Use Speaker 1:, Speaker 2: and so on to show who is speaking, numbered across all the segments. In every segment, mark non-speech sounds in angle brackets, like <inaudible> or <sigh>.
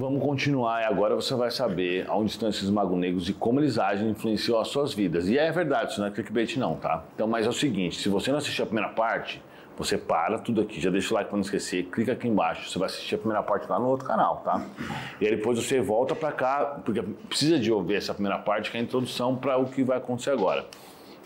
Speaker 1: Vamos continuar e agora você vai saber onde estão esses magos negros e como eles agem e influenciam as suas vidas. E é verdade, isso não é clickbait não, tá? Então, mas é o seguinte, se você não assistiu a primeira parte, você para tudo aqui, já deixa o like para não esquecer, clica aqui embaixo, você vai assistir a primeira parte lá no outro canal, tá? E aí depois você volta para cá, porque precisa de ouvir essa primeira parte, que é a introdução para o que vai acontecer agora.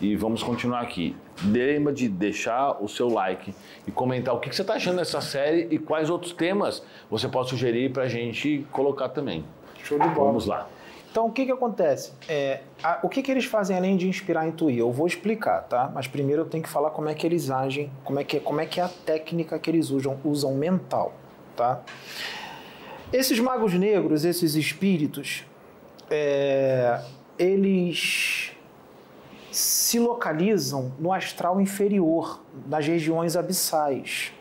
Speaker 1: E vamos continuar aqui. Lembra de deixar o seu like e comentar o que você está achando dessa série e quais outros temas você pode sugerir para a gente colocar também.
Speaker 2: Show de bola.
Speaker 1: Vamos lá.
Speaker 2: Então, o que, que acontece? É, a, o que, que eles fazem além de inspirar e intuir? Eu vou explicar, tá? Mas primeiro eu tenho que falar como é que eles agem, como é que, como é, que é a técnica que eles usam, usam mental, tá? Esses magos negros, esses espíritos, é, eles se localizam no astral inferior, nas regiões abissais,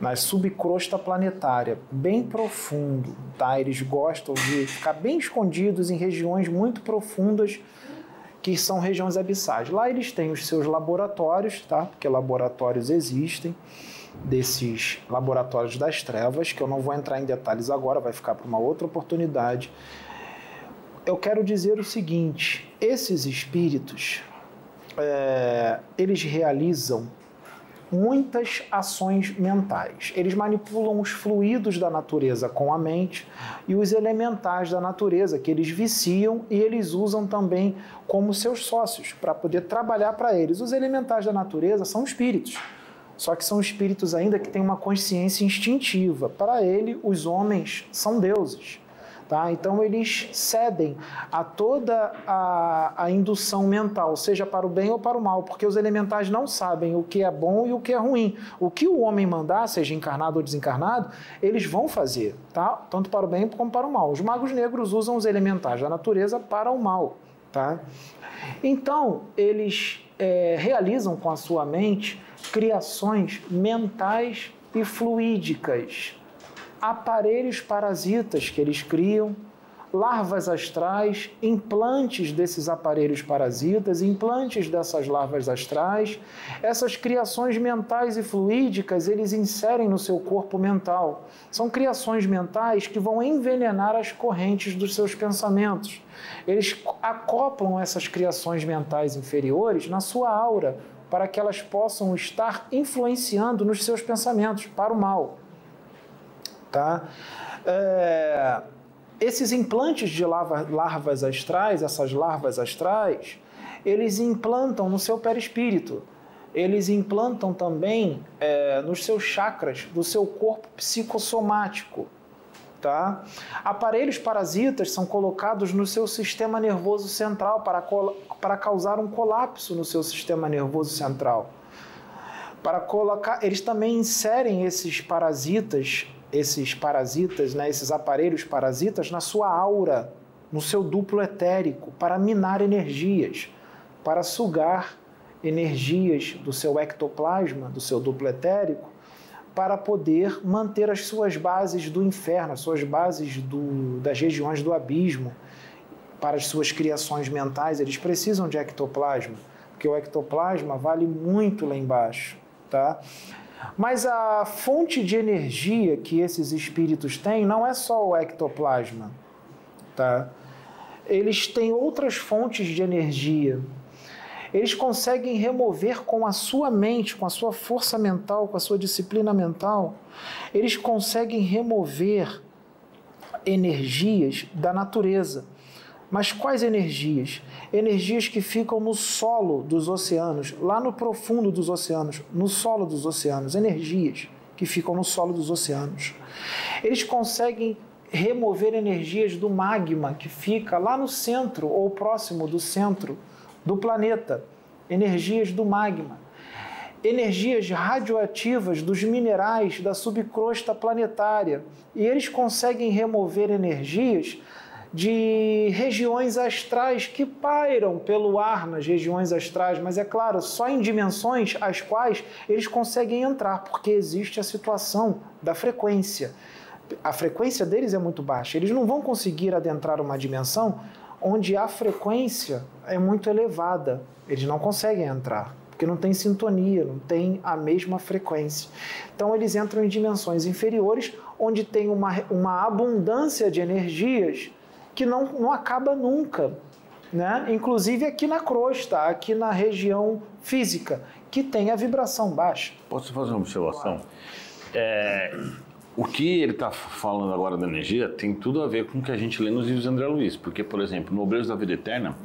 Speaker 2: na subcrosta planetária, bem profundo, tá? Eles gostam de ficar bem escondidos em regiões muito profundas que são regiões abissais. Lá eles têm os seus laboratórios, tá? Porque laboratórios existem desses laboratórios das trevas, que eu não vou entrar em detalhes agora, vai ficar para uma outra oportunidade. Eu quero dizer o seguinte: esses espíritos é, eles realizam muitas ações mentais. Eles manipulam os fluidos da natureza com a mente e os elementais da natureza que eles viciam e eles usam também como seus sócios para poder trabalhar para eles. Os elementais da natureza são espíritos. Só que são espíritos ainda que têm uma consciência instintiva. Para ele, os homens são deuses. Tá? Então eles cedem a toda a, a indução mental, seja para o bem ou para o mal, porque os elementais não sabem o que é bom e o que é ruim. O que o homem mandar, seja encarnado ou desencarnado, eles vão fazer, tá? tanto para o bem como para o mal. Os magos negros usam os elementais da natureza para o mal. Tá? Então, eles é, realizam com a sua mente criações mentais e fluídicas aparelhos parasitas que eles criam, larvas astrais, implantes desses aparelhos parasitas, implantes dessas larvas astrais. Essas criações mentais e fluídicas eles inserem no seu corpo mental. São criações mentais que vão envenenar as correntes dos seus pensamentos. Eles acoplam essas criações mentais inferiores na sua aura para que elas possam estar influenciando nos seus pensamentos para o mal. Tá? É, esses implantes de larvas astrais, essas larvas astrais, eles implantam no seu perispírito. Eles implantam também é, nos seus chakras do seu corpo psicossomático. Tá? Aparelhos parasitas são colocados no seu sistema nervoso central para, para causar um colapso no seu sistema nervoso central. Para colocar, eles também inserem esses parasitas esses parasitas, né, esses aparelhos parasitas na sua aura, no seu duplo etérico, para minar energias, para sugar energias do seu ectoplasma, do seu duplo etérico, para poder manter as suas bases do inferno, as suas bases do, das regiões do abismo, para as suas criações mentais, eles precisam de ectoplasma, porque o ectoplasma vale muito lá embaixo, tá? Mas a fonte de energia que esses espíritos têm não é só o ectoplasma, tá? Eles têm outras fontes de energia. Eles conseguem remover com a sua mente, com a sua força mental, com a sua disciplina mental, eles conseguem remover energias da natureza mas quais energias? Energias que ficam no solo dos oceanos, lá no profundo dos oceanos, no solo dos oceanos, energias que ficam no solo dos oceanos. Eles conseguem remover energias do magma que fica lá no centro ou próximo do centro do planeta, energias do magma. Energias radioativas dos minerais da subcrosta planetária. E eles conseguem remover energias de regiões astrais que pairam pelo ar nas regiões astrais, mas é claro, só em dimensões às quais eles conseguem entrar, porque existe a situação da frequência. A frequência deles é muito baixa, eles não vão conseguir adentrar uma dimensão onde a frequência é muito elevada, eles não conseguem entrar porque não tem sintonia, não tem a mesma frequência. Então eles entram em dimensões inferiores, onde tem uma, uma abundância de energias que não, não acaba nunca. Né? Inclusive aqui na crosta, aqui na região física, que tem a vibração baixa.
Speaker 1: Posso fazer uma observação? É, o que ele está falando agora da energia tem tudo a ver com o que a gente lê nos livros de André Luiz. Porque, por exemplo, no Obreiros da Vida Eterna,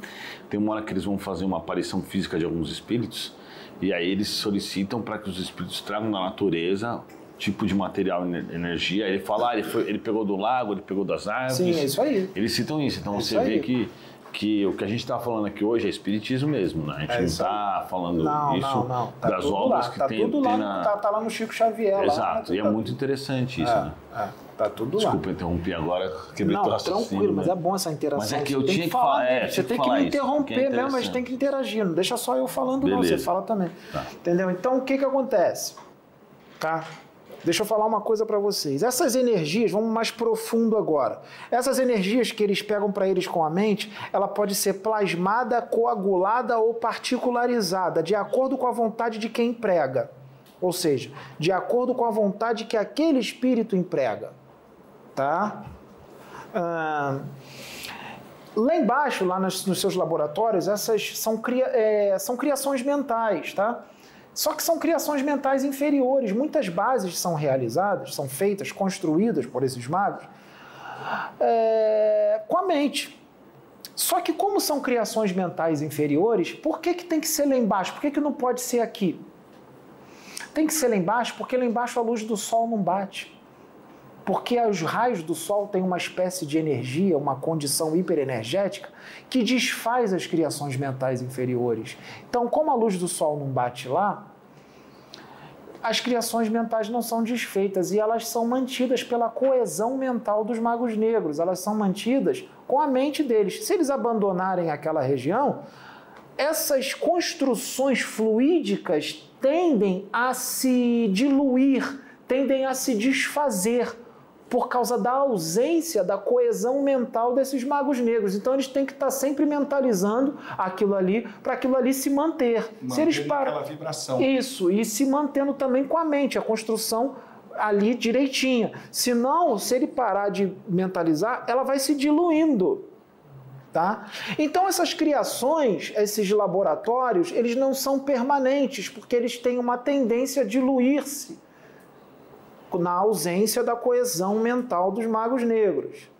Speaker 1: tem uma hora que eles vão fazer uma aparição física de alguns espíritos, e aí eles solicitam para que os espíritos tragam da natureza tipo de material energia. Ele fala, ah, ele, foi, ele pegou do lago, ele pegou das árvores.
Speaker 2: Sim, é isso aí.
Speaker 1: Eles citam isso. Então
Speaker 2: É
Speaker 1: você
Speaker 2: isso
Speaker 1: vê que, que o que a gente está falando aqui hoje é espiritismo mesmo, né? A gente
Speaker 2: É
Speaker 1: não está falando
Speaker 2: Não,
Speaker 1: isso
Speaker 2: não, não. Tá
Speaker 1: das obras
Speaker 2: lá.
Speaker 1: que
Speaker 2: tá
Speaker 1: tem,
Speaker 2: tudo
Speaker 1: tem
Speaker 2: lá,
Speaker 1: na...
Speaker 2: tá, tá lá no Chico Xavier. lá,
Speaker 1: Exato,
Speaker 2: né?
Speaker 1: e é muito interessante isso,
Speaker 2: é,
Speaker 1: né?
Speaker 2: é, tá tudo
Speaker 1: Desculpa
Speaker 2: lá.
Speaker 1: interromper agora, quebrei
Speaker 2: Não, tranquilo, mas
Speaker 1: né?
Speaker 2: é bom essa interação.
Speaker 1: Mas é que
Speaker 2: Você
Speaker 1: eu
Speaker 2: tem
Speaker 1: tinha que
Speaker 2: falar
Speaker 1: falar- é.
Speaker 2: Você
Speaker 1: que
Speaker 2: tem que me
Speaker 1: isso,
Speaker 2: interromper
Speaker 1: é
Speaker 2: mesmo, mas
Speaker 1: interessante.
Speaker 2: tem que interagir. Não deixa só eu falando, não.
Speaker 1: Beleza.
Speaker 2: Você fala também.
Speaker 1: Tá.
Speaker 2: Entendeu? Então, o que que acontece? Tá? Deixa eu falar uma coisa para vocês. Essas energias, vamos mais profundo agora. Essas energias que eles pegam para eles com a mente, ela pode ser plasmada, coagulada ou particularizada, de acordo com a vontade de quem emprega. Ou seja, de acordo com a vontade que aquele espírito emprega. Tá? Lá embaixo, lá nos, nos seus laboratórios, essas são, cria- é, são criações mentais, tá? Só que são criações mentais inferiores. Muitas bases são realizadas, são feitas, construídas por esses magos é, com a mente. Só que como são criações mentais inferiores, por que, que tem que ser lá embaixo? Por que, que não pode ser aqui? Tem que ser lá embaixo porque lá embaixo a luz do sol não bate porque os raios do Sol têm uma espécie de energia, uma condição hiperenergética que desfaz as criações mentais inferiores. Então, como a luz do Sol não bate lá, as criações mentais não são desfeitas e elas são mantidas pela coesão mental dos magos negros, elas são mantidas com a mente deles. Se eles abandonarem aquela região, essas construções fluídicas tendem a se diluir, tendem a se desfazer por causa da ausência da coesão mental desses magos negros. Então eles têm que estar sempre mentalizando aquilo ali para aquilo ali se manter. se eles
Speaker 3: Manter
Speaker 2: param
Speaker 3: aquela vibração.
Speaker 2: isso, e se mantendo também com a mente, a construção ali direitinha. Senão, se ele parar de mentalizar, ela vai se diluindo. Tá? Então essas criações, esses laboratórios, eles não são permanentes, porque eles têm uma tendência a diluir-se na ausência da coesão mental dos magos negros.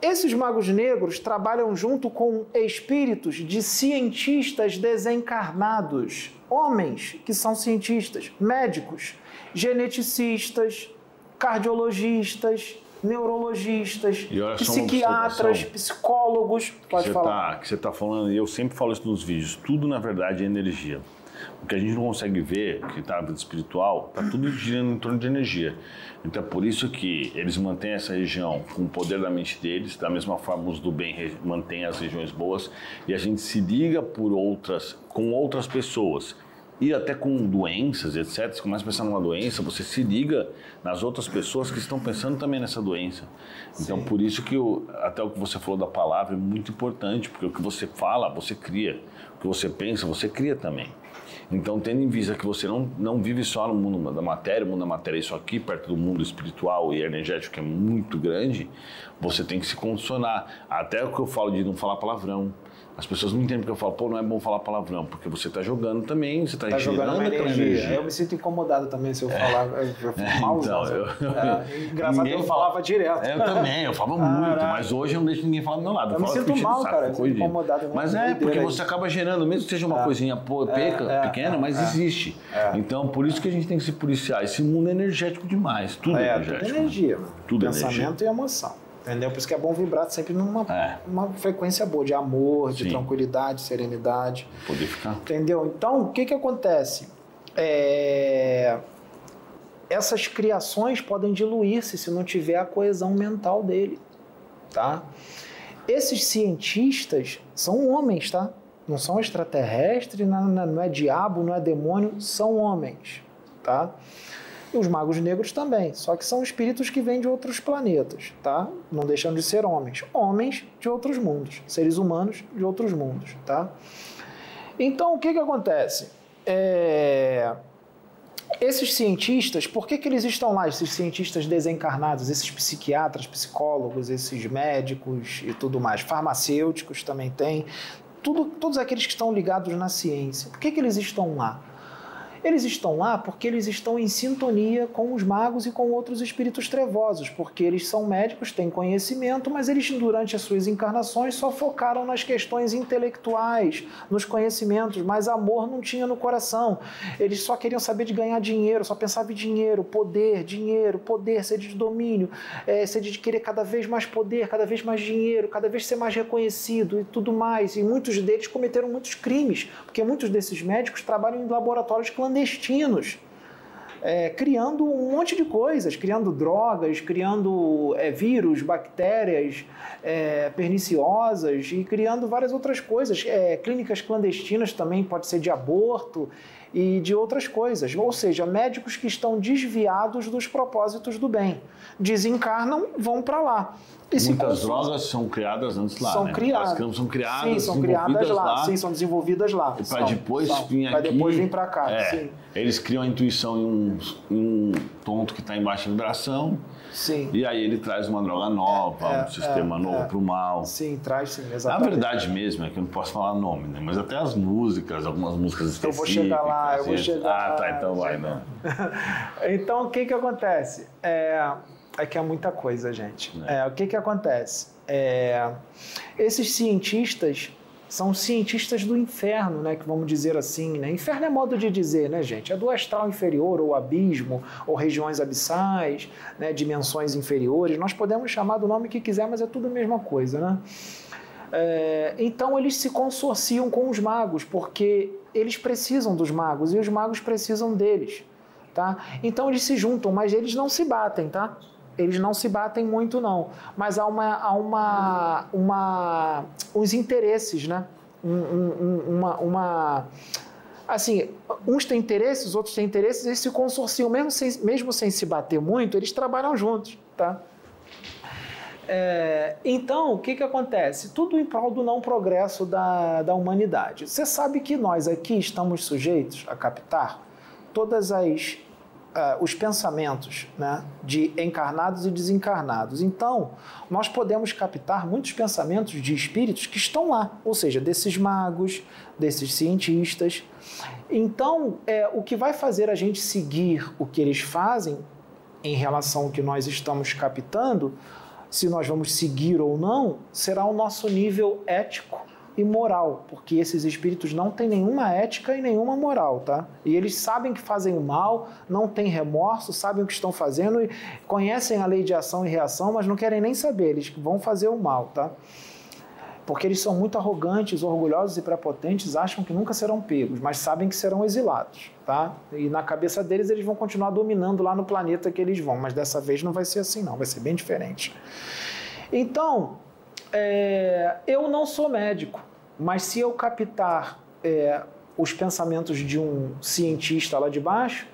Speaker 2: Esses magos negros trabalham junto com espíritos de cientistas desencarnados, homens que são cientistas, médicos, geneticistas, cardiologistas, neurologistas, psiquiatras, psicólogos. Pode
Speaker 1: você
Speaker 2: falar.
Speaker 1: Tá, que você está falando, e eu sempre falo isso nos vídeos, tudo na verdade é energia. O que a gente não consegue ver, que está na vida espiritual, está tudo girando em torno de energia. Então é por isso que eles mantêm essa região com o poder da mente deles, da mesma forma os do bem mantêm as regiões boas, e a gente se liga por outras, com outras pessoas. E até com doenças, etc. Você começa a pensar numa doença, você se liga nas outras pessoas que estão pensando também nessa doença. Então, por isso que até o que você falou da palavra é muito importante, porque o que você fala, você cria. O que você pensa, você cria também. Então, tendo em vista que você não, não vive só no mundo da matéria, o mundo da matéria é isso aqui, perto do mundo espiritual e energético, que é muito grande, você tem que se condicionar. Até o que eu falo de não falar palavrão. As pessoas não entendem porque eu falo, pô, não é bom falar palavrão, porque você está jogando também, você está
Speaker 2: Tá jogando uma
Speaker 1: aquela
Speaker 2: energia. Eu me sinto incomodado também se eu falar. Eu fico <laughs> mal.
Speaker 1: então, eu-
Speaker 2: é, engraçado eu falava direto.
Speaker 1: É, eu também, eu falo muito, mas hoje eu não deixo ninguém falar do meu lado.
Speaker 2: Eu me
Speaker 1: falo
Speaker 2: sinto mal,
Speaker 1: saco,
Speaker 2: cara, eu
Speaker 1: fico corrigindo.
Speaker 2: incomodado mesmo,
Speaker 1: Mas é, porque você acaba gerando, mesmo que seja uma coisinha pô, peca,
Speaker 2: é,
Speaker 1: pequena, mas existe. Então, por isso que a gente tem que se policiar. Esse mundo é energético demais, tudo é,
Speaker 2: É,
Speaker 1: energético.
Speaker 2: tudo energia. mano.
Speaker 1: Tudo é
Speaker 2: Pensamento
Speaker 1: energia.
Speaker 2: e emoção. Entendeu? Por isso que é bom vibrar sempre numa
Speaker 1: É.
Speaker 2: uma frequência boa, de amor, de
Speaker 1: Sim.
Speaker 2: tranquilidade, serenidade.
Speaker 1: Poder ficar.
Speaker 2: Entendeu? Então, o que, que acontece? É, Essas criações podem diluir-se se não tiver a coesão mental dele. Tá? Esses cientistas são homens, tá? Não são extraterrestres, não é diabo, não é demônio, são homens, tá? Os magos negros também, só que são espíritos que vêm de outros planetas, tá? Não deixam de ser homens. Homens de outros mundos, seres humanos de outros mundos, tá? Então, o que que acontece? é, esses cientistas, por que, que eles estão lá, esses cientistas desencarnados, esses psiquiatras, psicólogos, esses médicos e tudo mais, farmacêuticos também tem, tudo, todos aqueles que estão ligados na ciência, por que, que eles estão lá? Eles estão lá porque eles estão em sintonia com os magos e com outros espíritos trevosos, porque eles são médicos, têm conhecimento, mas eles, durante as suas encarnações, só focaram nas questões intelectuais, nos conhecimentos, mas amor não tinha no coração. Eles só queriam saber de ganhar dinheiro, só pensavam em dinheiro, poder, dinheiro, poder, sede de domínio, é, sede de querer cada vez mais poder, cada vez mais dinheiro, cada vez ser mais reconhecido e tudo mais. E muitos deles cometeram muitos crimes, porque muitos desses médicos trabalham em laboratórios clandestinos clandestinos, é, criando um monte de coisas, criando drogas, criando é, vírus, bactérias é, perniciosas e criando várias outras coisas. É, clínicas clandestinas também pode ser de aborto e de outras coisas. Ou seja, médicos que estão desviados dos propósitos do bem. Desencarnam, vão para lá.
Speaker 1: E Muitas drogas são criadas antes lá,
Speaker 2: são
Speaker 1: né?
Speaker 2: Criadas.
Speaker 1: São criadas,
Speaker 2: sim, são criadas lá. lá. Sim, são desenvolvidas lá.
Speaker 1: Para depois
Speaker 2: são.
Speaker 1: vir aqui.
Speaker 2: Para depois vir para cá.
Speaker 1: É. Eles criam a intuição em um, em um ponto que está em baixa vibração.
Speaker 2: Sim.
Speaker 1: E aí ele traz uma droga nova, é, um sistema é, novo é. para o mal.
Speaker 2: Sim, traz sim, exatamente.
Speaker 1: Na verdade mesmo, é que eu não posso falar nome, né? Mas até as músicas, algumas músicas específicas.
Speaker 2: Eu vou chegar lá, eu vou chegar
Speaker 1: Ah, tá, então vai, não. <laughs>
Speaker 2: então o que que acontece? É, é que é muita coisa, gente. É. é o que que acontece? É, esses cientistas são cientistas do inferno, né, que vamos dizer assim, né? Inferno é modo de dizer, né, gente? É do astral inferior ou abismo ou regiões abissais, né, dimensões inferiores. Nós podemos chamar do nome que quiser, mas é tudo a mesma coisa, né? É, então eles se consorciam com os magos porque eles precisam dos magos e os magos precisam deles, tá? Então eles se juntam, mas eles não se batem, tá? Eles não se batem muito não, mas há uma, há uma, uma uns interesses, né? Um, um, uma, uma, assim, uns têm interesses, outros têm interesses, eles se consorciam, mesmo sem, mesmo sem se bater muito, eles trabalham juntos, tá? É, então, o que, que acontece? Tudo em prol do não progresso da, da humanidade. Você sabe que nós aqui estamos sujeitos a captar todas as uh, os pensamentos né, de encarnados e desencarnados. Então, nós podemos captar muitos pensamentos de espíritos que estão lá, ou seja, desses magos, desses cientistas. Então, é, o que vai fazer a gente seguir o que eles fazem em relação ao que nós estamos captando, se nós vamos seguir ou não, será o nosso nível ético e moral, porque esses espíritos não têm nenhuma ética e nenhuma moral, tá? E eles sabem que fazem o mal, não têm remorso, sabem o que estão fazendo e conhecem a lei de ação e reação, mas não querem nem saber, eles vão fazer o mal, tá? Porque eles são muito arrogantes, orgulhosos e prepotentes, acham que nunca serão pegos, mas sabem que serão exilados, tá? E na cabeça deles eles vão continuar dominando lá no planeta que eles vão, mas dessa vez não vai ser assim não, vai ser bem diferente. Então, é, eu não sou médico, mas se eu captar é, os pensamentos de um cientista lá de baixo,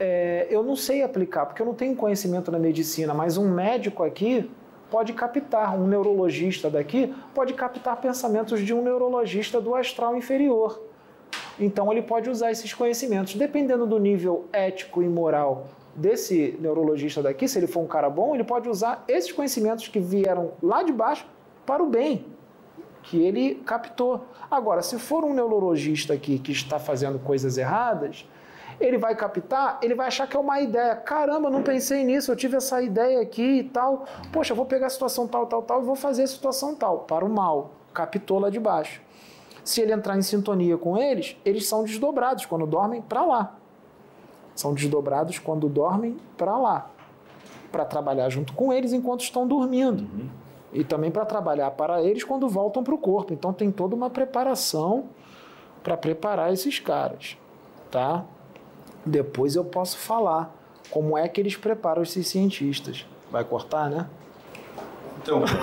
Speaker 2: é, eu não sei aplicar, porque eu não tenho conhecimento na medicina, mas um médico aqui pode captar, um neurologista daqui pode captar pensamentos de um neurologista do astral inferior. Então ele pode usar esses conhecimentos. Dependendo do nível ético e moral desse neurologista daqui, se ele for um cara bom, ele pode usar esses conhecimentos que vieram lá de baixo para o bem que ele captou. Agora, se for um neurologista aqui que está fazendo coisas erradas, ele vai captar, ele vai achar que é uma ideia. Caramba, não pensei nisso, eu tive essa ideia aqui e tal. Poxa, vou pegar a situação tal, tal, tal e vou fazer a situação tal, para o mal. Captou lá de baixo. Se ele entrar em sintonia com eles, eles são desdobrados quando dormem para lá. São desdobrados quando dormem para lá. Para trabalhar junto com eles enquanto estão dormindo. Uhum e também para trabalhar para eles quando voltam para o corpo. Então tem toda uma preparação para preparar esses caras, tá? Depois eu posso falar como é que eles preparam esses cientistas. Vai cortar, né?
Speaker 1: Então. <laughs>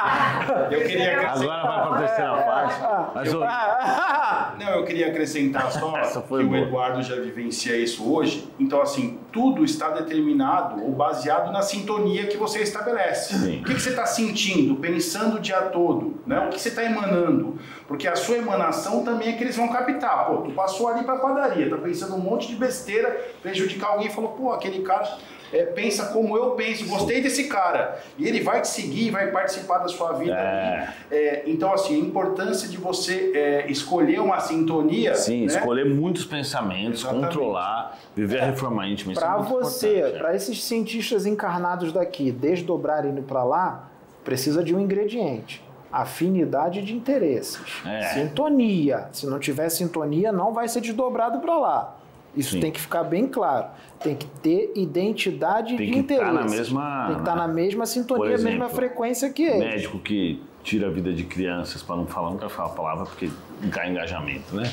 Speaker 1: <laughs>
Speaker 3: Eu queria acrescentar.
Speaker 1: Agora vai para a terceira parte. Mas, ô, <laughs>
Speaker 3: Não, eu queria acrescentar só que
Speaker 1: foi
Speaker 3: o
Speaker 1: boa.
Speaker 3: Eduardo já vivencia isso hoje. Então, assim, tudo está determinado ou baseado na sintonia que você estabelece.
Speaker 1: Sim.
Speaker 3: O que, que você está sentindo, pensando o dia todo, né? O que você está emanando? Porque a sua emanação também é que eles vão captar. Pô, tu passou ali para padaria, tá pensando um monte de besteira, prejudicar alguém e falou, pô, aquele cara é, pensa como eu penso, gostei desse cara. E ele vai te seguir, vai participar da sua vida.
Speaker 1: É.
Speaker 3: É, então, assim, a importância de você é, escolher uma sintonia.
Speaker 1: Sim,
Speaker 3: né?
Speaker 1: escolher muitos pensamentos,
Speaker 3: Exatamente.
Speaker 1: controlar, viver a reforma íntima. é
Speaker 2: Para você, para esses cientistas encarnados daqui desdobrarem indo para lá, precisa de um ingrediente: afinidade de interesses,
Speaker 1: É.
Speaker 2: sintonia. Se não tiver sintonia, não vai ser desdobrado para lá. Isso
Speaker 1: Sim.
Speaker 2: tem que ficar bem claro. Tem que ter identidade
Speaker 1: Tem
Speaker 2: de interesse.
Speaker 1: estar na mesma-
Speaker 2: Tem que estar na mesma sintonia,
Speaker 1: exemplo,
Speaker 2: mesma frequência que ele.
Speaker 1: Médico que tira a vida de crianças, para não falar, quero falar a palavra porque cai engajamento, né?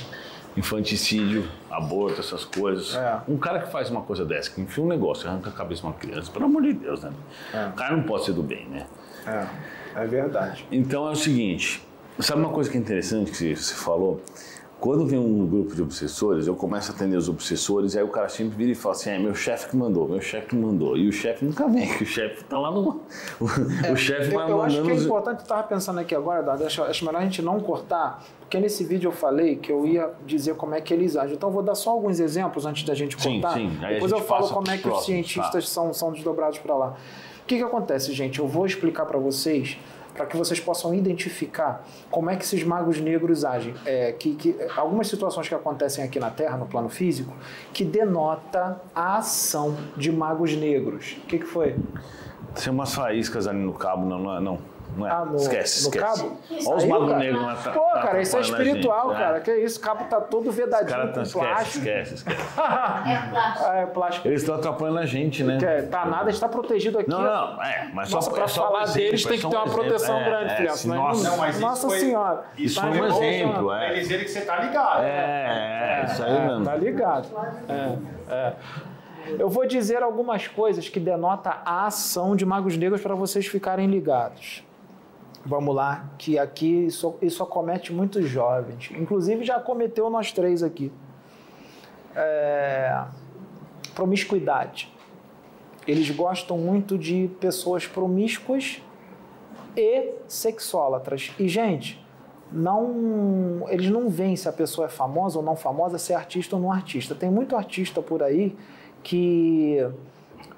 Speaker 1: Infanticídio, aborto, essas coisas.
Speaker 2: É.
Speaker 1: Um cara que faz uma coisa dessa, que enfia um negócio, arranca a cabeça de uma criança, pelo amor de Deus, né?
Speaker 2: É.
Speaker 1: O cara não pode ser do bem, né?
Speaker 2: É, é verdade.
Speaker 1: Então é o seguinte, sabe uma coisa que é interessante que você falou? Quando vem um grupo de obsessores, eu começo a atender os obsessores, aí o cara sempre vira e fala assim, é meu chefe que mandou, meu chefe que mandou. E o chefe nunca vem, que <laughs> o chefe tá lá no... O, <laughs> o chefe
Speaker 2: Eu,
Speaker 1: vai
Speaker 2: eu acho que é
Speaker 1: mandando...
Speaker 2: importante, eu estava pensando aqui agora, Eduardo, acho, acho melhor a gente não cortar, porque nesse vídeo eu falei que eu ia dizer como é que eles agem. Então eu vou dar só alguns exemplos antes da gente
Speaker 1: Sim,
Speaker 2: cortar.
Speaker 1: sim. Aí a
Speaker 2: Depois eu falo como é que os
Speaker 1: próximos,
Speaker 2: cientistas
Speaker 1: tá.
Speaker 2: são, são desdobrados para lá. O que, que acontece, gente? Eu vou explicar para vocês, para que vocês possam identificar como é que esses magos negros agem. É, que, que, algumas situações que acontecem aqui na Terra, no plano físico, que denota a ação de magos negros. O que, que foi?
Speaker 1: Tem umas faíscas ali no cabo, não, não é? Não, não é.
Speaker 2: Ah, no,
Speaker 1: esquece,
Speaker 2: no
Speaker 1: esquece.
Speaker 2: cabo?
Speaker 1: Olha os magos
Speaker 2: cara.
Speaker 1: negros lá. tá-
Speaker 2: Pô,
Speaker 1: tá
Speaker 2: cara, isso é espiritual,
Speaker 1: gente,
Speaker 2: cara.
Speaker 1: é.
Speaker 2: Que isso, o cabo tá todo vedadinho
Speaker 1: caras
Speaker 2: com
Speaker 1: tá, esquece,
Speaker 2: plástico.
Speaker 1: esquece, esquece. <laughs>
Speaker 4: É plástico.
Speaker 2: É plástico.
Speaker 1: Eles estão atrapalhando a gente, né?
Speaker 2: É, tá nada, está protegido aqui.
Speaker 1: Não, não, é, mas
Speaker 2: Nossa,
Speaker 1: só
Speaker 2: pra
Speaker 1: é só um
Speaker 2: falar
Speaker 1: exemplo,
Speaker 2: deles
Speaker 1: é
Speaker 2: tem que ter
Speaker 1: um
Speaker 2: uma
Speaker 1: exemplo,
Speaker 2: proteção grande, senão
Speaker 1: nossa,
Speaker 3: Não, mas isso
Speaker 2: Nossa
Speaker 3: foi-
Speaker 2: senhora.
Speaker 3: isso
Speaker 2: Tá
Speaker 1: foi um exemplo, é.
Speaker 3: Pra eles verem que você tá ligado.
Speaker 1: É, é, isso aí
Speaker 2: É,
Speaker 1: mesmo.
Speaker 2: tá ligado. É, é. Eu vou dizer algumas coisas que denotam a ação de magos negros para vocês ficarem ligados. Vamos lá, que aqui isso, isso acomete muitos jovens. Inclusive já acometeu nós três aqui. É, promiscuidade. Eles gostam muito de pessoas promíscuas e sexólatras. E, gente, não, eles não veem se a pessoa é famosa ou não famosa, se é artista ou não artista. Tem muito artista por aí que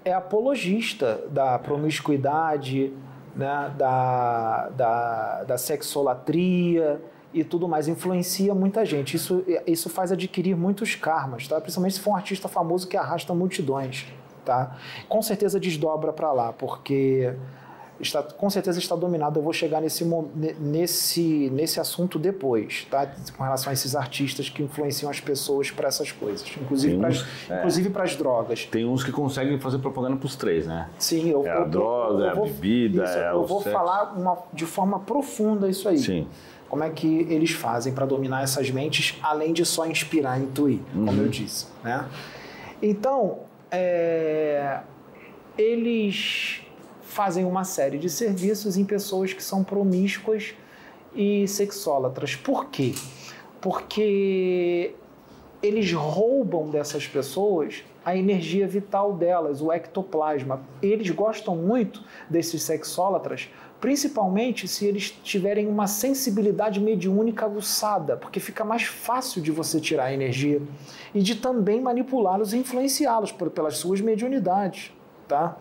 Speaker 2: é apologista da promiscuidade, né, da, da, da sexolatria e tudo mais. Influencia muita gente. Isso, isso faz adquirir muitos karmas, tá? principalmente se for um artista famoso que arrasta multidões. Tá? Com certeza desdobra para lá, porque está, com certeza está dominado. Eu vou chegar nesse, nesse, nesse assunto depois, tá? com relação a esses artistas que influenciam as pessoas para essas coisas, inclusive para
Speaker 1: é.
Speaker 2: inclusive para as drogas.
Speaker 1: Tem uns que conseguem fazer propaganda pros três, né?
Speaker 2: Sim, eu,
Speaker 1: É a
Speaker 2: eu- eu-
Speaker 1: droga,
Speaker 2: eu
Speaker 1: a
Speaker 2: vou-
Speaker 1: bebida,
Speaker 2: isso,
Speaker 1: é
Speaker 2: eu vou
Speaker 1: sexo.
Speaker 2: falar uma- de forma profunda isso aí.
Speaker 1: Sim.
Speaker 2: Como é que eles fazem para dominar essas mentes, além de só inspirar e intuir, como
Speaker 1: Uhum.
Speaker 2: eu disse. Né? Então, é, eles fazem uma série de serviços em pessoas que são promíscuas e sexólatras. Por quê? Porque eles roubam dessas pessoas a energia vital delas, o ectoplasma. Eles gostam muito desses sexólatras, principalmente se eles tiverem uma sensibilidade mediúnica aguçada, porque fica mais fácil de você tirar a energia e de também manipulá-los e influenciá-los pelas suas mediunidades, tá?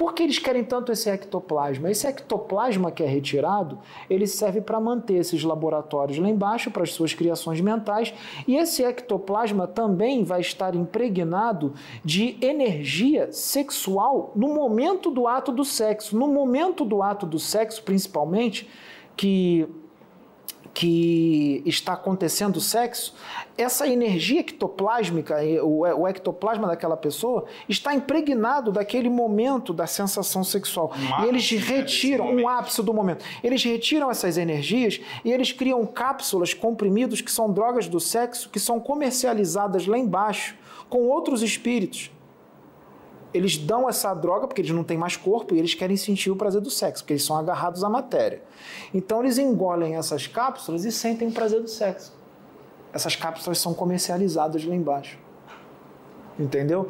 Speaker 2: Por que eles querem tanto esse ectoplasma? Esse ectoplasma que é retirado, ele serve para manter esses laboratórios lá embaixo, para as suas criações mentais, e esse ectoplasma também vai estar impregnado de energia sexual no momento do ato do sexo. No momento do ato do sexo, principalmente, que que está acontecendo o sexo, essa energia ectoplásmica, eh, o, o ectoplasma daquela pessoa, está impregnado daquele momento da sensação sexual.
Speaker 3: Um
Speaker 2: e eles retiram um ápice do momento. Eles retiram essas energias e eles criam cápsulas, comprimidos, que são drogas do sexo, que são comercializadas lá embaixo com outros espíritos. Eles dão essa droga porque eles não têm mais corpo e eles querem sentir o prazer do sexo, porque eles são agarrados à matéria. Então eles engolem essas cápsulas e sentem o prazer do sexo. Essas cápsulas são comercializadas lá embaixo. Entendeu?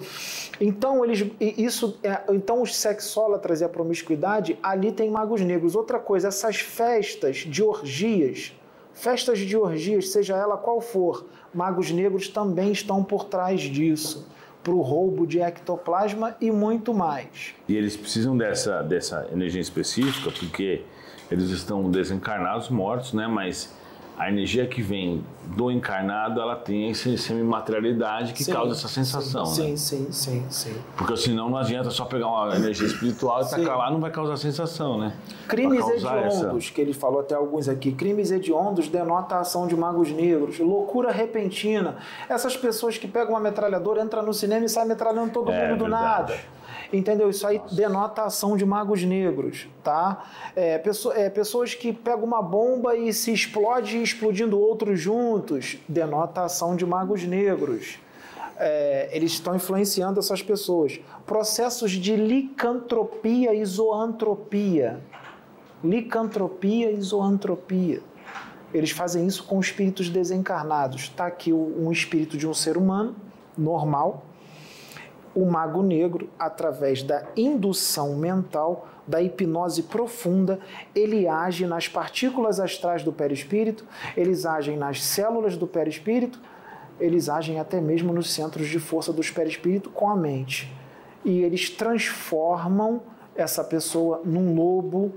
Speaker 2: Então eles isso é, então os sexólatras e a promiscuidade ali tem magos negros. Outra coisa, essas festas de orgias, festas de orgias, seja ela qual for, magos negros também estão por trás disso para o roubo de ectoplasma e muito mais.
Speaker 1: E eles precisam dessa, dessa energia específica porque eles estão desencarnados, mortos, né? Mas a energia que vem do encarnado, ela tem essa semimaterialidade que sim, causa essa sensação,
Speaker 2: sim,
Speaker 1: né?
Speaker 2: Sim, sim, sim,
Speaker 1: Porque senão não adianta só pegar uma energia espiritual e tacar lá, não vai causar sensação, né?
Speaker 2: Crimes hediondos, essa... que ele falou até alguns aqui, crimes hediondos denota a ação de magos negros, loucura repentina. Essas pessoas que pegam uma metralhadora, entram no cinema e saem metralhando todo é, mundo do verdade. nada. Entendeu? Isso aí Nossa. denota a ação de magos negros, tá? É, pessoa, é, pessoas que pegam uma bomba e se explode explodindo outros juntos, denota a ação de magos negros. É, eles estão influenciando essas pessoas. Processos de licantropia e zoantropia. Licantropia e zoantropia. Eles fazem isso com espíritos desencarnados. Está aqui um espírito de um ser humano normal, o mago negro, através da indução mental, da hipnose profunda, ele age nas partículas astrais do perispírito, eles agem nas células do perispírito, eles agem até mesmo nos centros de força do perispírito com a mente. E eles transformam essa pessoa num lobo,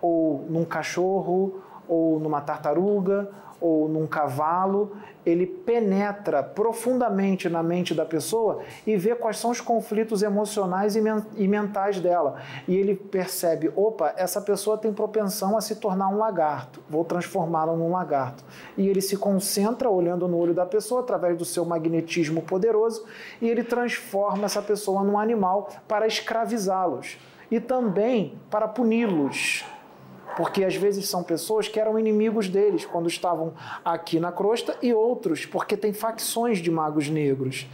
Speaker 2: ou num cachorro, ou numa tartaruga, ou num cavalo, ele penetra profundamente na mente da pessoa e vê quais são os conflitos emocionais e, mentais dela. E ele percebe: opa, essa pessoa tem propensão a se tornar um lagarto, vou transformá-la num lagarto. E ele se concentra olhando no olho da pessoa através do seu magnetismo poderoso e ele transforma essa pessoa num animal para escravizá-los e também para puni-los porque às vezes são pessoas que eram inimigos deles quando estavam aqui na crosta e outros, porque tem facções de magos negros.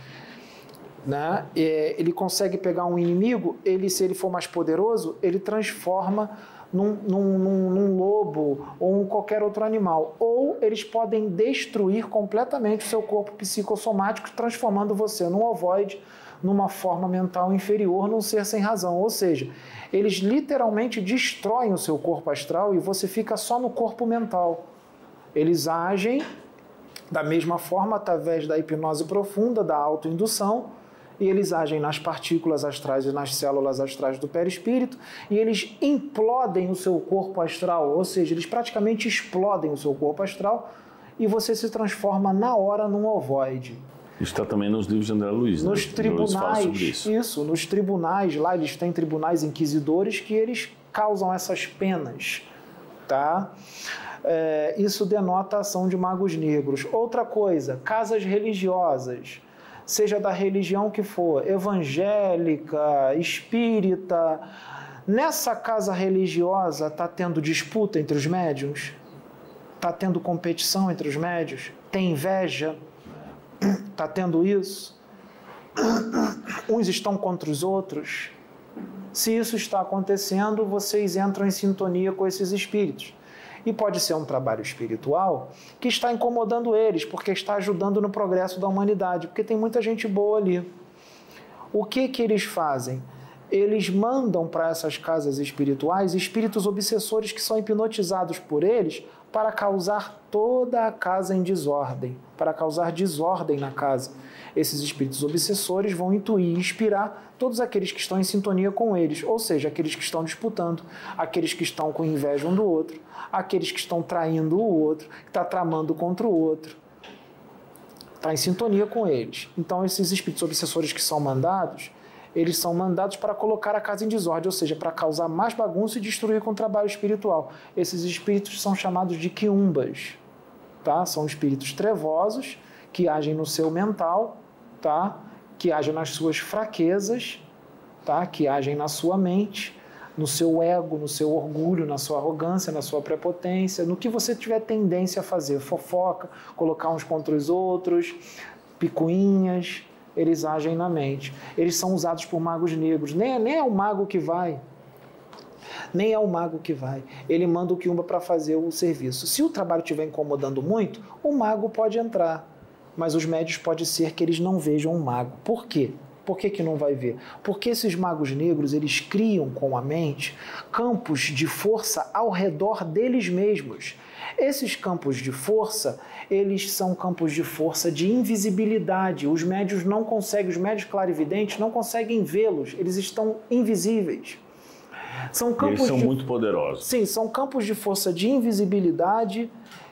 Speaker 2: Né? ele consegue pegar um inimigo, ele se ele for mais poderoso, ele transforma num, num, num, num, lobo ou em qualquer outro animal. Ou eles podem destruir completamente o seu corpo psicossomático, transformando você num ovoide, numa forma mental inferior, num ser sem razão. Ou seja, eles literalmente destroem o seu corpo astral e você fica só no corpo mental. Eles agem da mesma forma através da hipnose profunda, da autoindução, e eles agem nas partículas astrais e nas células astrais do perispírito, e eles implodem o seu corpo astral, ou seja, eles praticamente explodem o seu corpo astral e você se transforma na hora num ovoide.
Speaker 1: Está também nos livros de André Luiz.
Speaker 2: Nos né? tribunais, isso. isso, nos tribunais, lá eles têm tribunais inquisidores que eles causam essas penas, tá? É, isso denota a ação de magos negros. Outra coisa, casas religiosas, seja da religião que for, evangélica, espírita, nessa casa religiosa está tendo disputa entre os médiums? Está tendo competição entre os médios? Tem inveja? Está tendo isso? Uns estão contra os outros. Se isso está acontecendo, vocês entram em sintonia com esses espíritos. E pode ser um trabalho espiritual que está incomodando eles, porque está ajudando no progresso da humanidade, porque tem muita gente boa ali. O que que eles fazem? Eles mandam para essas casas espirituais espíritos obsessores que são hipnotizados por eles para causar toda a casa em desordem, para causar desordem na casa. Esses espíritos obsessores vão intuir e inspirar todos aqueles que estão em sintonia com eles, ou seja, aqueles que estão disputando, aqueles que estão com inveja um do outro, aqueles que estão traindo o outro, que está tramando contra o outro. Está em sintonia com eles. Então, esses espíritos obsessores que são mandados, eles são mandados para colocar a casa em desordem, ou seja, para causar mais bagunça e destruir com o trabalho espiritual. Esses espíritos são chamados de quiumbas, tá? São espíritos trevosos que agem no seu mental, tá? Que agem nas suas fraquezas, tá? Que agem na sua mente, no seu ego, no seu orgulho, na sua arrogância, na sua prepotência, no que você tiver tendência a fazer, fofoca, colocar uns contra os outros, picuinhas, eles agem na mente. Eles são usados por magos negros. Nem, nem é o mago que vai. Nem é o mago que vai. Ele manda o Kiumba para fazer o serviço. Se o trabalho estiver incomodando muito, o mago pode entrar. Mas os médios pode ser que eles não vejam o mago. Por quê? Por que, que não vai ver? Porque esses magos negros, eles criam com a mente campos de força ao redor deles mesmos. Esses campos de força, eles são campos de força de invisibilidade. Os médios não conseguem, os médios clarividentes não conseguem vê-los, eles estão invisíveis.
Speaker 1: São campos eles são de... muito poderosos.
Speaker 2: Sim, são campos de força de invisibilidade,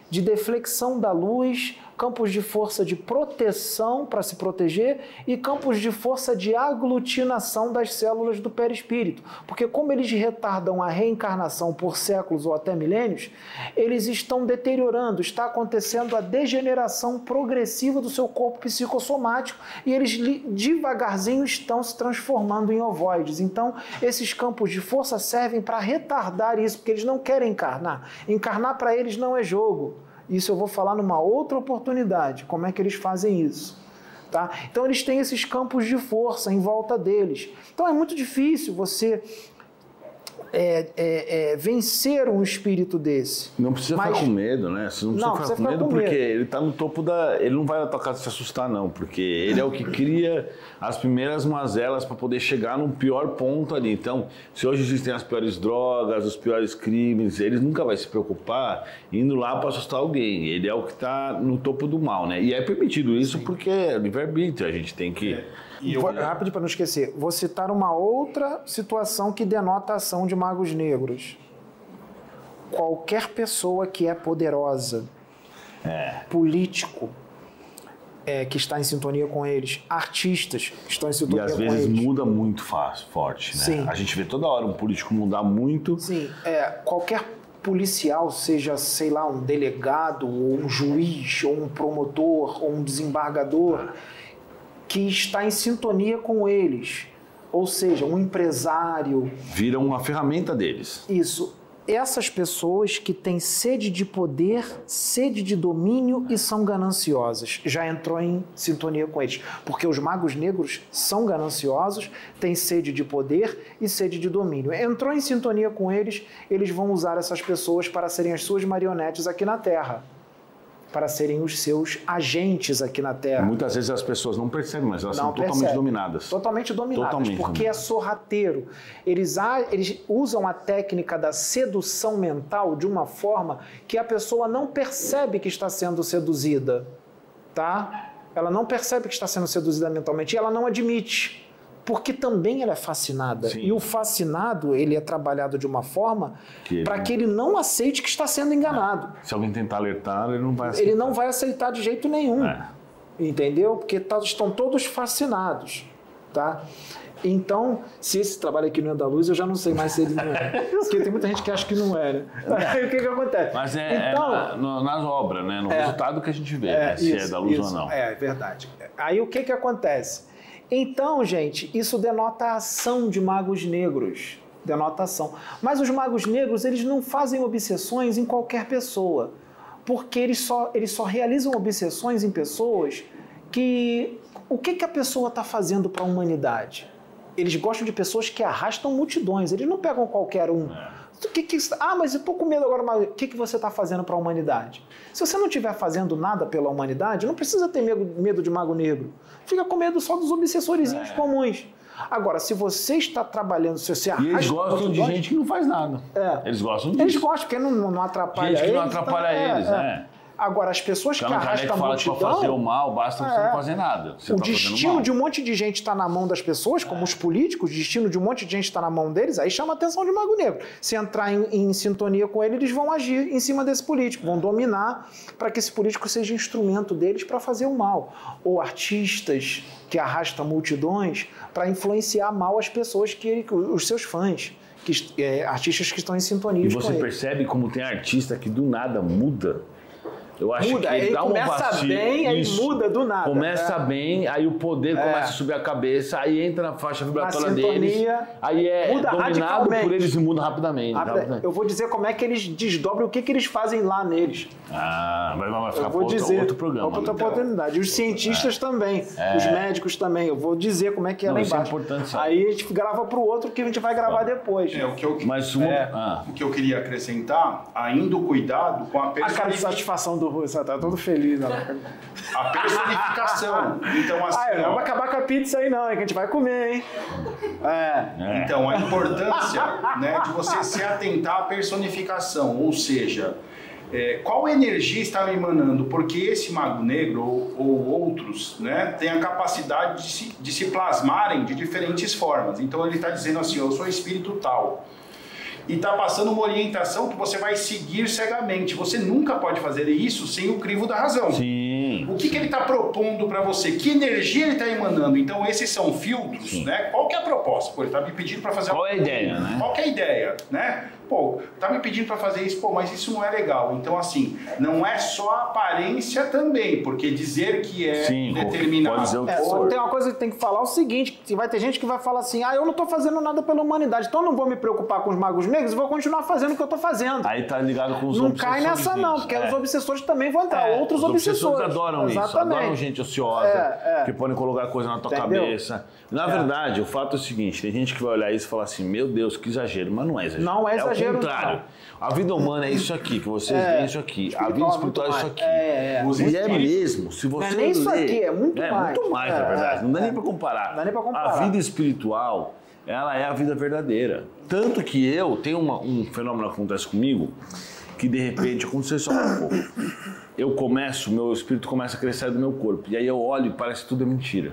Speaker 2: de deflexão da luz, campos de força de proteção para se proteger e campos de força de aglutinação das células do perispírito. Porque, como eles retardam a reencarnação por séculos ou até milênios, eles estão deteriorando, está acontecendo a degeneração progressiva do seu corpo psicossomático e eles devagarzinho estão se transformando em ovoides. Então, esses campos de força servem para retardar isso, porque eles não querem encarnar. Encarnar para eles não é jogo. Isso eu vou falar numa outra oportunidade, como é que eles fazem isso. Tá? Então eles têm esses campos de força em volta deles. Então é muito difícil você é, é, é, vencer um espírito desse.
Speaker 1: Não precisa Mas, ficar com medo, né? Você não precisa, não, ficar, precisa com, medo com medo porque ele está no topo da. Ele não vai na tua casa se assustar, não, porque ele é o que cria as primeiras mazelas para poder chegar no pior ponto ali. Então, se hoje existem as piores drogas, os piores crimes, ele nunca vai se preocupar indo lá para assustar alguém. Ele é o que está no topo do mal, né? E é permitido isso Sim. porque é livre-arbítrio, a gente tem que. É
Speaker 2: eu... Rápido para não esquecer, vou citar uma outra situação que denota a ação de magos negros. Qualquer pessoa que é poderosa, é. político, é, que está em sintonia com eles, artistas que estão em sintonia com eles.
Speaker 1: E às
Speaker 2: vezes
Speaker 1: muda muito fácil, forte, né? Sim. A gente vê toda hora um político mudar muito.
Speaker 2: Sim, é, qualquer policial, seja, sei lá, um delegado, ou um juiz, ou um promotor, ou um desembargador, ah que está em sintonia com eles. Ou seja, um empresário.
Speaker 1: Vira uma ferramenta deles.
Speaker 2: Isso. Essas pessoas que têm sede de poder, sede de domínio e são gananciosas. Já entrou em sintonia com eles. Porque os magos negros são gananciosos, têm sede de poder e sede de domínio. Entrou em sintonia com eles, eles vão usar essas pessoas para serem as suas marionetes aqui na Terra para serem os seus agentes aqui na Terra.
Speaker 1: Muitas vezes as pessoas não percebem, mas elas não são percebem. totalmente dominadas.
Speaker 2: Totalmente dominadas, totalmente porque é sorrateiro. Eles, eles usam a técnica da sedução mental de uma forma que a pessoa não percebe que está sendo seduzida, tá? Ela não percebe que está sendo seduzida mentalmente e ela não admite porque também ela é fascinada. Sim. E o fascinado, ele é trabalhado de uma forma para que ele não aceite que está sendo enganado.
Speaker 1: É. Se alguém tentar alertar, ele não vai aceitar.
Speaker 2: Ele não vai aceitar de jeito nenhum. É. Entendeu? Porque tá, estão todos fascinados, tá? Então, se esse trabalho aqui não é da luz, eu já não sei mais se ele não é. <laughs> Porque tem muita gente que acha que não é, né? <laughs> Aí o que, que acontece?
Speaker 1: Mas é, é então, é na, nas obras, né? No é, resultado que a gente vê, é, né? se é da luz
Speaker 2: isso,
Speaker 1: ou não.
Speaker 2: É, é verdade. Aí o que, que acontece? Então, gente, isso denota a ação de magos negros. Denota ação. Mas os magos negros, eles não fazem obsessões em qualquer pessoa. Porque eles só, eles só realizam obsessões em pessoas que. O que, que a pessoa está fazendo para a humanidade? Eles gostam de pessoas que arrastam multidões. Eles não pegam qualquer um. É. Que que, ah, mas eu tô com medo agora, mas o que, que você está fazendo para a humanidade? Se você não estiver fazendo nada pela humanidade, não precisa ter medo, medo de mago negro. Fica com medo só dos obsessorizinhos é. comuns. Agora, se você está trabalhando, se você
Speaker 1: arrasta... E eles gostam de gente que não faz nada. É. Eles gostam disso.
Speaker 2: Eles gostam, porque não, não atrapalha eles.
Speaker 1: Gente que não atrapalha então, eles, é, né?
Speaker 2: Agora, as pessoas que arrastam a multidão...
Speaker 1: para fazer o mal, basta você é. não fazer nada. Você
Speaker 2: o
Speaker 1: tá
Speaker 2: destino de um monte de gente está na mão das pessoas, como é. os políticos, o destino de um monte de gente está na mão deles, aí chama a atenção de Mago Negro. Se entrar em, em, sintonia com ele, eles vão agir em cima desse político, vão dominar para que esse político seja instrumento deles para fazer o mal. Ou artistas que arrastam multidões para influenciar mal as pessoas, que os seus fãs. Que, é, artistas que estão em sintonia
Speaker 1: e você percebe como tem artista que do nada muda Eu acho
Speaker 2: Muda,
Speaker 1: que ele
Speaker 2: aí
Speaker 1: dá um
Speaker 2: começa bem, aí
Speaker 1: Isso.
Speaker 2: muda do nada.
Speaker 1: Começa
Speaker 2: É.
Speaker 1: bem, aí o poder começa a subir a cabeça, aí entra na faixa vibratória
Speaker 2: sintonia,
Speaker 1: deles, aí é
Speaker 2: muda
Speaker 1: dominado
Speaker 2: radicalmente.
Speaker 1: por eles e muda rapidamente. Rapidamente.
Speaker 2: Eu vou dizer como é que eles desdobram o que, que eles fazem lá neles.
Speaker 1: Ah, vai, vai ficar
Speaker 2: Eu vou
Speaker 1: outro,
Speaker 2: dizer.
Speaker 1: outro programa.
Speaker 2: Outra
Speaker 1: né?
Speaker 2: oportunidade. Os cientistas também. Os médicos também. Eu vou dizer como é que é
Speaker 1: Não,
Speaker 2: lá
Speaker 1: isso é
Speaker 2: embaixo.
Speaker 1: importante, sim.
Speaker 2: Aí a gente grava pro outro que a gente vai gravar depois.
Speaker 3: É, o que eu,
Speaker 1: Mas uma,
Speaker 2: É.
Speaker 1: ah,
Speaker 3: o que eu queria acrescentar, ainda o cuidado com a
Speaker 2: A cara de satisfação do Rui, você tá todo feliz. Ó.
Speaker 3: A personificação. Então, assim,
Speaker 2: Ah, não vai acabar com a pizza aí não, hein, que a gente vai comer, hein? É.
Speaker 3: Então, a importância né, de você se atentar à personificação, ou seja, é, qual energia está emanando? Porque esse mago negro ou, ou outros né, têm a capacidade de se, de se plasmarem de diferentes formas. Então, ele está dizendo assim: eu sou espírito tal. E está passando uma orientação que você vai seguir cegamente. Você nunca pode fazer isso sem o crivo da razão.
Speaker 1: sim.
Speaker 3: O que, que ele está propondo para você? Que energia ele está emanando? Então, esses são filtros,
Speaker 1: Sim.
Speaker 3: né? Qual que é a proposta? Pô, ele está me pedindo para fazer
Speaker 1: Qual é a
Speaker 3: algo
Speaker 1: ideia,
Speaker 3: comigo.
Speaker 1: né?
Speaker 3: Qual que é a ideia, né? Pô, tá me pedindo para fazer isso, pô, mas isso não é legal. Então, assim, não é só a aparência também, porque dizer que é
Speaker 1: Sim,
Speaker 3: determinado.
Speaker 1: pode dizer o que
Speaker 2: É,
Speaker 1: for.
Speaker 2: só tem uma coisa que tem que falar é o seguinte, que vai ter gente que vai falar assim, ah, eu não tô fazendo nada pela humanidade, então eu não vou me preocupar com os magos negros, vou continuar fazendo o que eu tô fazendo.
Speaker 1: Aí tá ligado com os
Speaker 2: não cai nessa não,
Speaker 1: obsessores,
Speaker 2: porque
Speaker 1: é.
Speaker 2: os obsessores também vão entrar,
Speaker 1: É,
Speaker 2: outros
Speaker 1: os
Speaker 2: obsessores.
Speaker 1: adoram isso,
Speaker 2: Exatamente.
Speaker 1: adoram gente ociosa,
Speaker 2: É, é.
Speaker 1: que podem colocar coisa na tua
Speaker 2: Entendeu?
Speaker 1: cabeça. Na verdade, o fato é o seguinte, tem gente que vai olhar isso e falar assim, meu Deus, que exagero, mas não é exagero.
Speaker 2: Não é exagero,
Speaker 1: É o contrário. A vida humana é isso aqui, que vocês
Speaker 2: É.
Speaker 1: veem isso aqui. A vida
Speaker 2: Espiritual é
Speaker 1: é isso aqui.
Speaker 2: É, é.
Speaker 3: Os
Speaker 1: E é mesmo, se você
Speaker 2: Não é nem isso
Speaker 1: ler-
Speaker 2: aqui, é muito
Speaker 1: é,
Speaker 2: mais.
Speaker 1: muito mais,
Speaker 2: É,
Speaker 1: na verdade. Não dá
Speaker 2: é.
Speaker 1: nem pra comparar.
Speaker 2: Não dá nem pra comparar.
Speaker 1: A vida espiritual, ela é a vida verdadeira. Tanto que eu tenho uma- um fenômeno que acontece comigo que de repente aconteceu só um pouco. Eu começo, meu espírito começa a crescer do meu corpo. E aí eu olho e parece que tudo é mentira.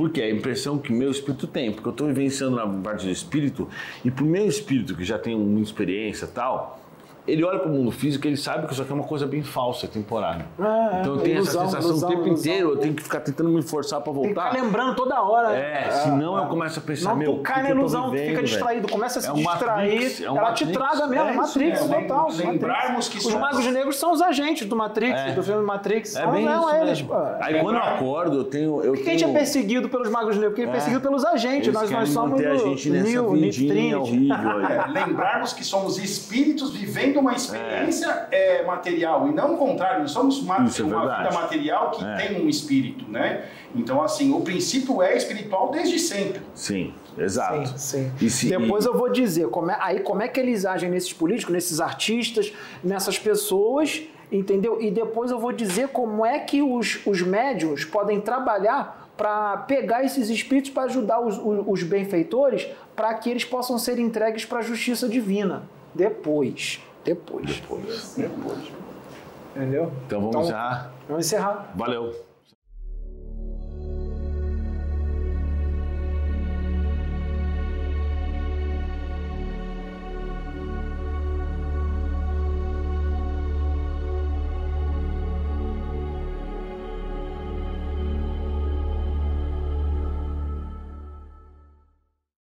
Speaker 1: Porque é a impressão que meu espírito tem, porque eu estou vivenciando na parte do espírito, e pro meu espírito, que já tem muita experiência tal, ele olha para o mundo físico e ele sabe que isso aqui é uma coisa bem falsa, temporária.
Speaker 2: É, é,
Speaker 1: então eu tenho
Speaker 2: ilusão,
Speaker 1: essa sensação
Speaker 2: ilusão,
Speaker 1: o tempo
Speaker 2: ilusão.
Speaker 1: inteiro, eu tenho que ficar tentando me forçar para
Speaker 2: Tem que
Speaker 1: voltar.
Speaker 2: ficar lembrando toda hora.
Speaker 1: É, senão eu começo a pensar,
Speaker 2: Não,
Speaker 1: meu,
Speaker 2: tu cai
Speaker 1: que
Speaker 2: na
Speaker 1: que eu tô
Speaker 2: ilusão, tu
Speaker 1: vivendo,
Speaker 2: fica
Speaker 1: velho?
Speaker 2: distraído, começa a se
Speaker 1: É um
Speaker 2: distrair.
Speaker 1: Matrix, é um
Speaker 2: ela te
Speaker 1: Matrix.
Speaker 2: traga mesmo,
Speaker 1: É
Speaker 2: Matrix,
Speaker 3: mesmo.
Speaker 2: total.
Speaker 3: Lembrarmos que
Speaker 2: Os magos negros são os agentes do Matrix,
Speaker 1: É.
Speaker 2: do filme Matrix.
Speaker 1: É
Speaker 2: São-
Speaker 1: bem
Speaker 2: não
Speaker 1: isso
Speaker 2: eles.
Speaker 1: Aí quando eu acordo, eu tenho...
Speaker 2: Por que, a gente é perseguido pelos magos negros? Porque ele é
Speaker 1: É.
Speaker 2: perseguido pelos agentes. Nós, somos
Speaker 1: aí. <laughs>
Speaker 3: É, lembrarmos que somos espíritos vivendo uma experiência é, material e não o contrário, nós somos uma,
Speaker 1: Isso é
Speaker 3: uma vida material que
Speaker 1: É.
Speaker 3: tem um espírito, né? Então, assim, o princípio é espiritual desde sempre.
Speaker 1: Sim, exato.
Speaker 2: Sim, sim.
Speaker 1: E se-
Speaker 2: Depois
Speaker 1: e-
Speaker 2: eu vou dizer como é, aí como é que eles agem nesses políticos, nesses artistas, nessas pessoas, entendeu? E depois eu vou dizer como é que os, os médiums podem trabalhar para pegar esses espíritos para ajudar os, os, os benfeitores para que eles possam ser entregues para a justiça divina. Depois. Depois. Depois. Depois. Entendeu?
Speaker 1: Então vamos encerrar.
Speaker 2: Vamos encerrar.
Speaker 1: Valeu.